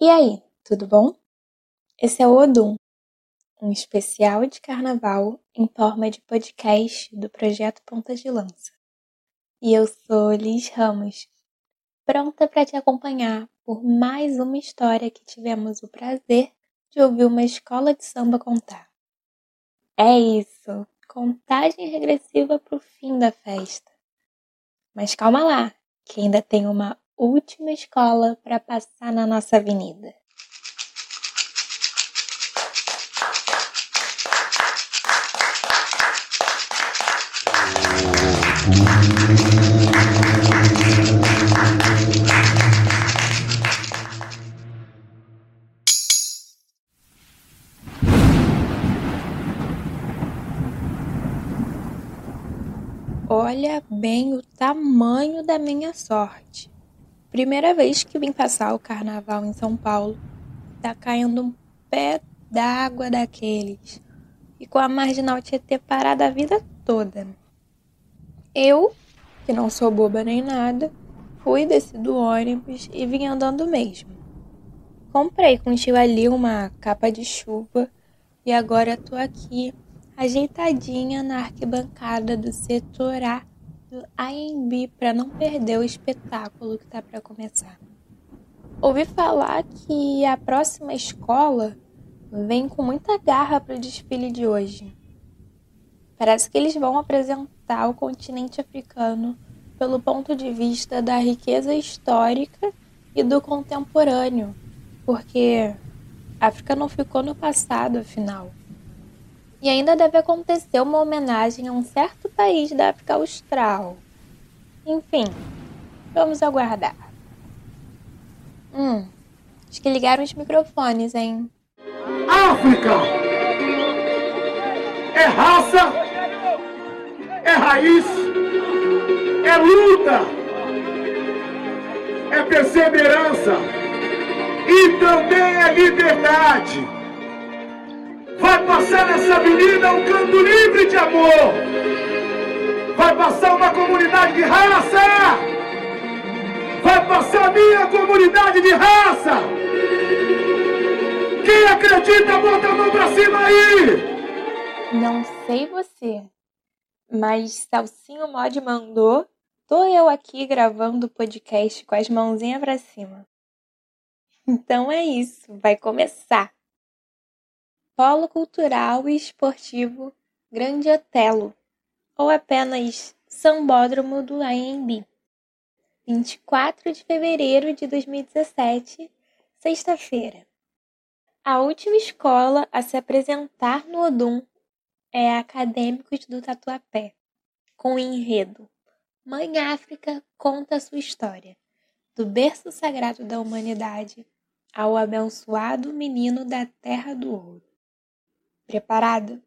E aí, tudo bom? Esse é o Odum, um especial de carnaval em forma de podcast do projeto Ponta de Lança. E eu sou Liz Ramos, pronta para te acompanhar por mais uma história que tivemos o prazer de ouvir uma escola de samba contar. É isso, contagem regressiva para o fim da festa. Mas calma lá, que ainda tem uma última escola para passar na nossa avenida. Olha bem o tamanho da minha sorte. Primeira vez que vim passar o carnaval em São Paulo, tá caindo um pé d'água daqueles. E com a marginal Tietê parada a vida toda. Eu, que não sou boba nem nada, fui desci do ônibus e vim andando mesmo. Comprei com tio ali uma capa de chuva e agora tô aqui ajeitadinha na arquibancada do setor A do AMB para não perder o espetáculo que tá para começar. Ouvi falar que a próxima escola vem com muita garra para o desfile de hoje. Parece que eles vão apresentar o continente africano pelo ponto de vista da riqueza histórica e do contemporâneo, porque a África não ficou no passado, afinal. E ainda deve acontecer uma homenagem a um certo país da África Austral. Enfim, vamos aguardar. Hum, acho que ligaram os microfones, hein? África é raça, é raiz, é luta, é perseverança e também é liberdade. Vai passar nessa avenida um canto livre de amor. Vai passar uma comunidade de raça. Vai passar minha comunidade de raça. Quem acredita, bota a mão pra cima aí. Não sei você, mas Salsinho Mod mandou. Tô eu aqui gravando o podcast com as mãozinhas pra cima. Então é isso, vai começar. Polo Cultural e Esportivo Grande Otelo, ou apenas Sambódromo do AMB. 24 de fevereiro de 2017, sexta-feira. A última escola a se apresentar no Odum é Acadêmicos do Tatuapé, com o enredo Mãe África conta sua história, do berço sagrado da humanidade ao abençoado menino da Terra do Ouro. Preparado?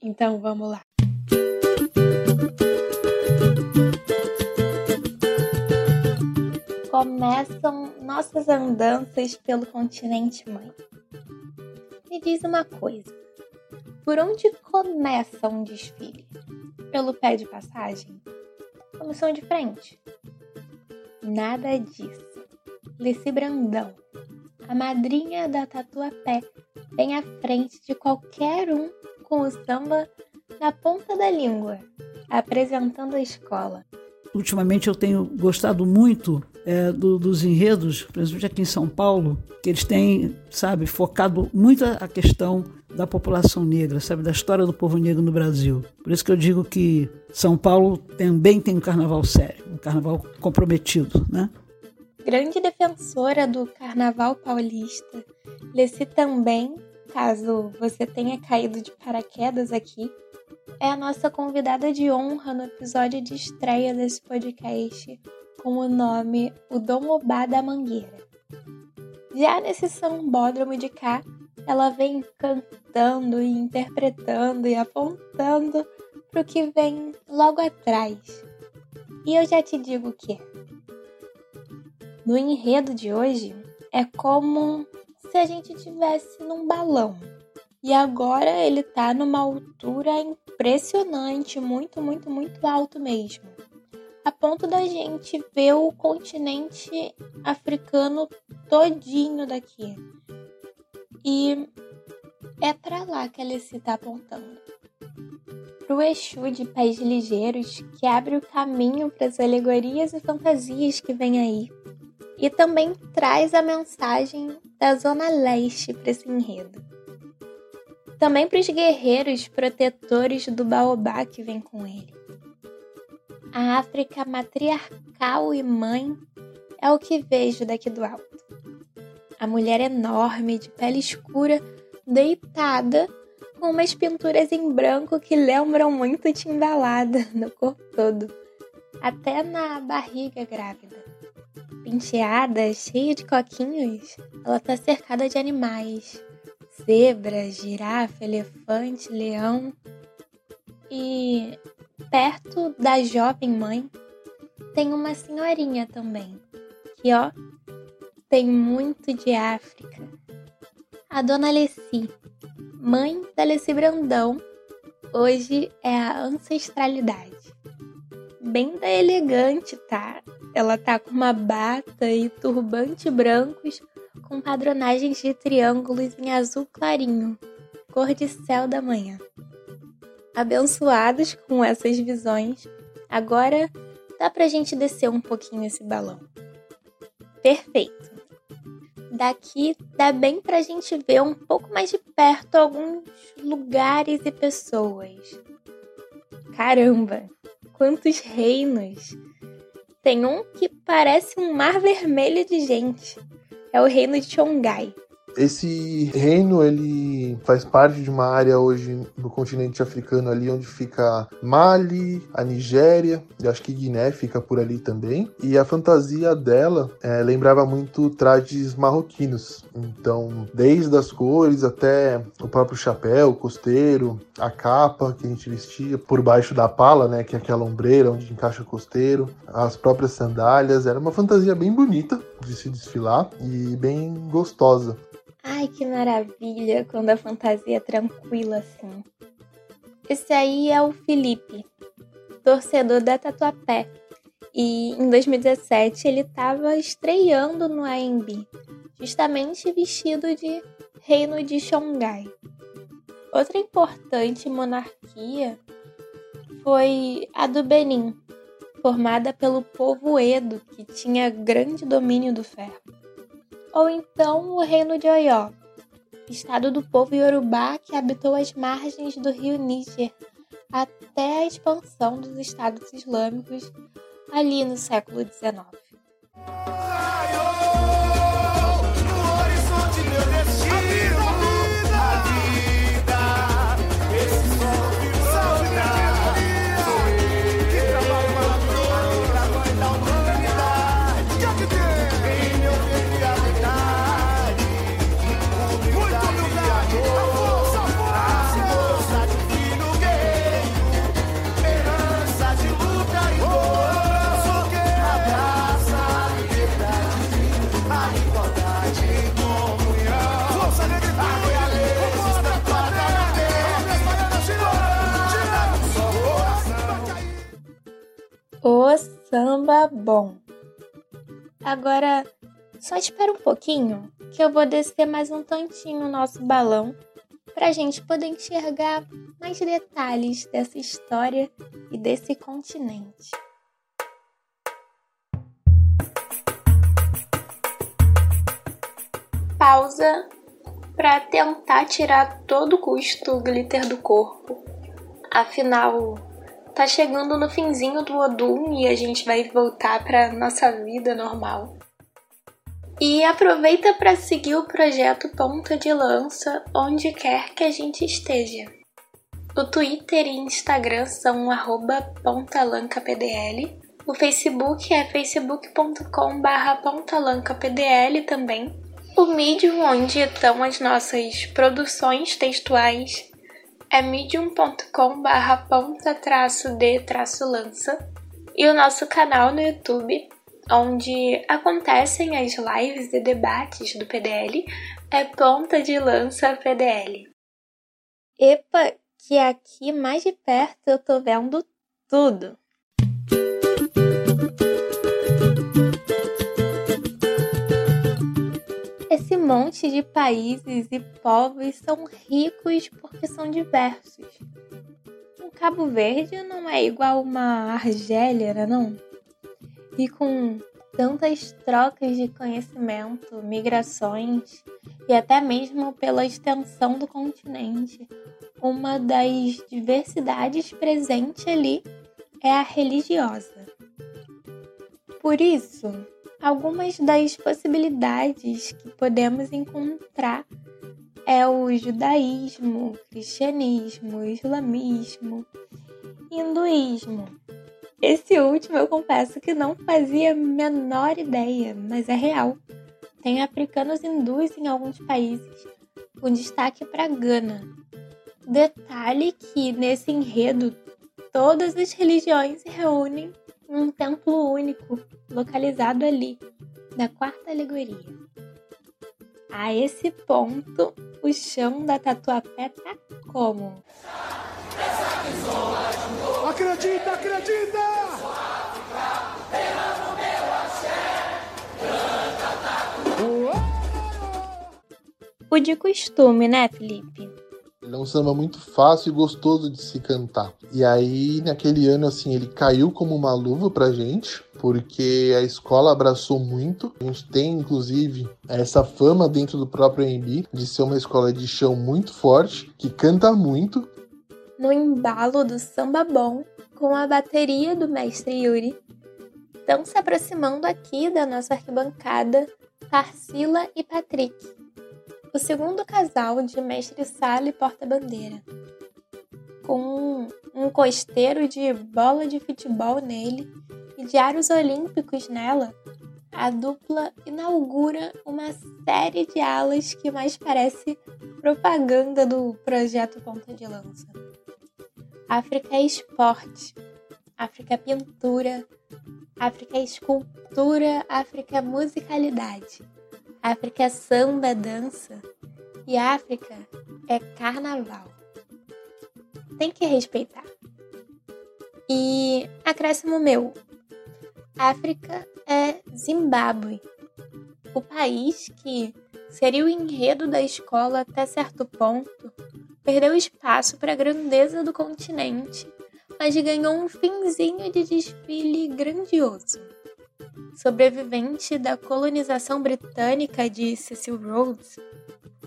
Então vamos lá. Começam nossas andanças pelo continente mãe. Me diz uma coisa: por onde começa um desfile? Pelo pé de passagem? Comissão de frente? Nada disso. Leci Brandão, a madrinha da Tatuapé, bem à frente de qualquer um com o samba na ponta da língua, apresentando a escola. Ultimamente eu tenho gostado muito é, do, dos enredos, principalmente aqui em São Paulo, que eles têm, sabe, focado muito a questão da população negra, sabe, da história do povo negro no Brasil. Por isso que eu digo que São Paulo também tem um carnaval sério, um carnaval comprometido, né? Grande defensora do carnaval paulista, Leci também, caso você tenha caído de paraquedas aqui, é a nossa convidada de honra no episódio de estreia desse podcast com o nome O Domobá da Mangueira. Já nesse sambódromo de cá, ela vem cantando e interpretando e apontando para o que vem logo atrás. E eu já te digo o que é no enredo de hoje é como se a gente tivesse num balão. E agora ele tá numa altura impressionante, muito, muito, muito alto mesmo. a ponto da gente ver o continente africano todinho daqui. E é para lá que ele se está apontando. Para o Exu de pés ligeiros, que abre o caminho para as alegorias e fantasias que vem aí. E também traz a mensagem da Zona Leste para esse enredo. Também para os guerreiros protetores do baobá que vem com ele. A África matriarcal e mãe é o que vejo daqui do alto. A mulher enorme, de pele escura, deitada, com umas pinturas em branco que lembram muito Timbalada no corpo todo, até na barriga grávida. Penteada, cheia de coquinhos, ela está cercada de animais: zebra, girafa, elefante, leão. E perto da jovem mãe tem uma senhorinha também, que ó, tem muito de África. A dona Alessi, mãe da Alessi Brandão, hoje é a ancestralidade. Bem da elegante, tá? Ela tá com uma bata e turbante brancos com padronagens de triângulos em azul clarinho, cor de céu da manhã. Abençoados com essas visões, agora dá pra gente descer um pouquinho esse balão. Perfeito! Daqui dá bem pra gente ver um pouco mais de perto alguns lugares e pessoas. Caramba, quantos reinos! Tem um que parece um mar vermelho de gente. É o reino de Chongai. Esse reino ele faz parte de uma área hoje no continente africano ali onde fica Mali, a Nigéria e acho que Guiné fica por ali também. E a fantasia dela é, lembrava muito trajes marroquinos. Então, desde as cores até o próprio chapéu, o costeiro, a capa que a gente vestia por baixo da pala, né, que é aquela ombreira onde encaixa o costeiro, as próprias sandálias, era uma fantasia bem bonita de se desfilar e bem gostosa. Ai, que maravilha quando a fantasia é tranquila assim. Esse aí é o Felipe, torcedor da Tatuapé. E em 2017 ele estava estreando no AMB, justamente vestido de Reino de Xangai. Outra importante monarquia foi a do Benin, formada pelo povo Edo, que tinha grande domínio do ferro ou então o reino de Oió, estado do povo iorubá que habitou as margens do rio Níger até a expansão dos estados islâmicos ali no século XIX. Samba bom. Agora, só espera um pouquinho que eu vou descer mais um tantinho o nosso balão para a gente poder enxergar mais detalhes dessa história e desse continente. Pausa para tentar tirar todo o custo o glitter do corpo. Afinal, tá chegando no finzinho do Odum e a gente vai voltar para nossa vida normal. E aproveita para seguir o projeto Ponta de Lança onde quer que a gente esteja. O Twitter e Instagram são pontalancapdl. O Facebook é facebook.com.br pontalancapdl também. O Medium, onde estão as nossas produções textuais, é medium.com barra ponta traço de traço lança e o nosso canal no YouTube, onde acontecem as lives e debates do PDL, é Ponta de Lança PDL. Epa, que aqui mais de perto eu tô vendo tudo. Esse monte de países e povos são ricos porque são diversos. Um Cabo Verde não é igual uma Argélia, né, não? E com tantas trocas de conhecimento, migrações e até mesmo pela extensão do continente, uma das diversidades presente ali é a religiosa. Por isso, algumas das possibilidades que podemos encontrar é o judaísmo, cristianismo, islamismo, hinduísmo. Esse último eu confesso que não fazia a menor ideia, mas é real. Tem africanos hindus em alguns países, com destaque para Gana. Detalhe que nesse enredo todas as religiões se reúnem em um templo único, localizado ali, na quarta alegoria. A esse ponto, o chão da Tatuapé tá como? Acredita, acredita! O de costume, né, Felipe? É um samba muito fácil e gostoso de se cantar. E aí, naquele ano, assim, ele caiu como uma luva pra gente, porque a escola abraçou muito. A gente tem, inclusive, essa fama dentro do próprio AMB de ser uma escola de chão muito forte, que canta muito. No embalo do samba bom, com a bateria do mestre Yuri, estão se aproximando aqui da nossa arquibancada Tarsila e Patrick o segundo casal de mestre sala e porta-bandeira, com um costeiro de bola de futebol nele e de aros olímpicos nela, a dupla inaugura uma série de alas que mais parece propaganda do projeto Ponta de Lança. África é esporte, África é pintura, África é escultura, África é musicalidade. África é samba, dança. E África é carnaval. Tem que respeitar. E acréscimo meu. África é Zimbábue. O país que seria o enredo da escola até certo ponto, perdeu espaço para a grandeza do continente, mas ganhou um finzinho de desfile grandioso sobrevivente da colonização britânica de Cecil Rhodes,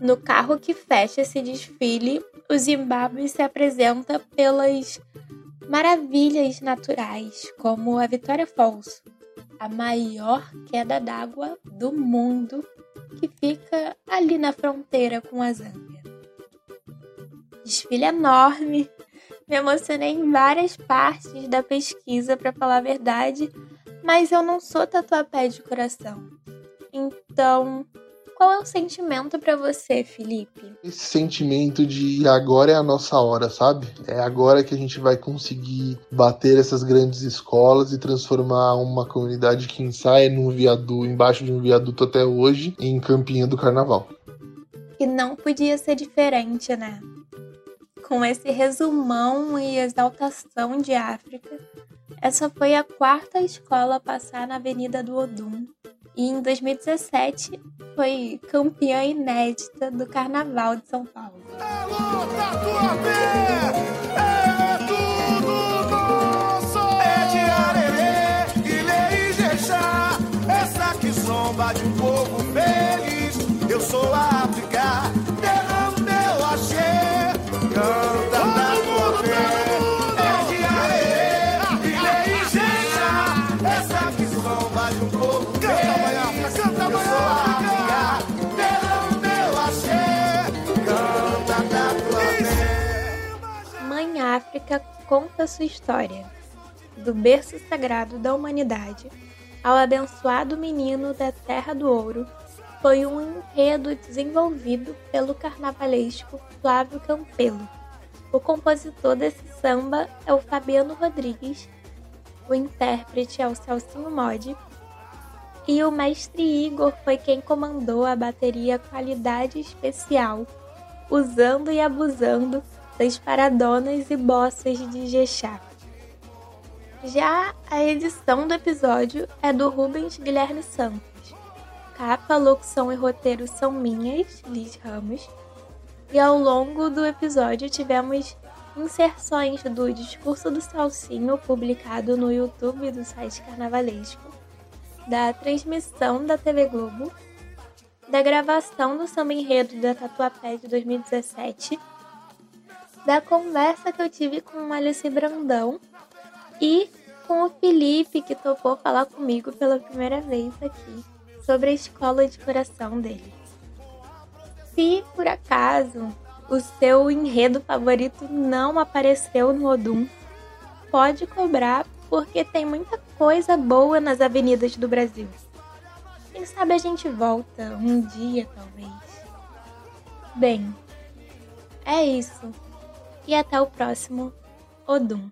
no carro que fecha esse desfile, o Zimbábue se apresenta pelas maravilhas naturais, como a Victoria Falls, a maior queda d'água do mundo, que fica ali na fronteira com a Zâmbia. Desfile enorme, me emocionei em várias partes da pesquisa, para falar a verdade, mas eu não sou tatuapé de coração. Então, qual é o sentimento para você, Felipe? Esse sentimento de agora é a nossa hora, sabe? É agora que a gente vai conseguir bater essas grandes escolas e transformar uma comunidade que ensaia num viaduto, embaixo de um viaduto até hoje, em Campinha do Carnaval. E não podia ser diferente, né? Com esse resumão e exaltação de África, essa foi a quarta escola a passar na Avenida do Odum. E em 2017 foi campeã inédita do Carnaval de São Paulo. Tatuapé! É tudo! É de e Essa que zomba de um povo feliz Eu sou a África, conta sua história, do berço sagrado da humanidade ao abençoado menino da Terra do Ouro, foi um enredo desenvolvido pelo carnavalesco Flávio Campelo. O compositor desse samba é o Fabiano Rodrigues, o intérprete é o Celcinho Modi, e o mestre Igor foi quem comandou a bateria Qualidade Especial, usando e abusando das paradonas e bossas de Jexá. Já a edição do episódio é do Rubens Guilherme Santos. capa, locução e roteiro são minhas, Liz Ramos. E ao longo do episódio tivemos inserções do discurso do Salsinho publicado no YouTube do site Carnavalesco, da transmissão da TV Globo, da gravação do samba enredo da Tatuapé de 2017, da conversa que eu tive com Alice Brandão e com o Felipe, que topou falar comigo pela primeira vez aqui sobre a escola de coração dele. Se por acaso o seu enredo favorito não apareceu no Odum, pode cobrar porque tem muita coisa boa nas avenidas do Brasil. Quem sabe a gente volta um dia, talvez. Bem, é isso. E até o próximo Odum.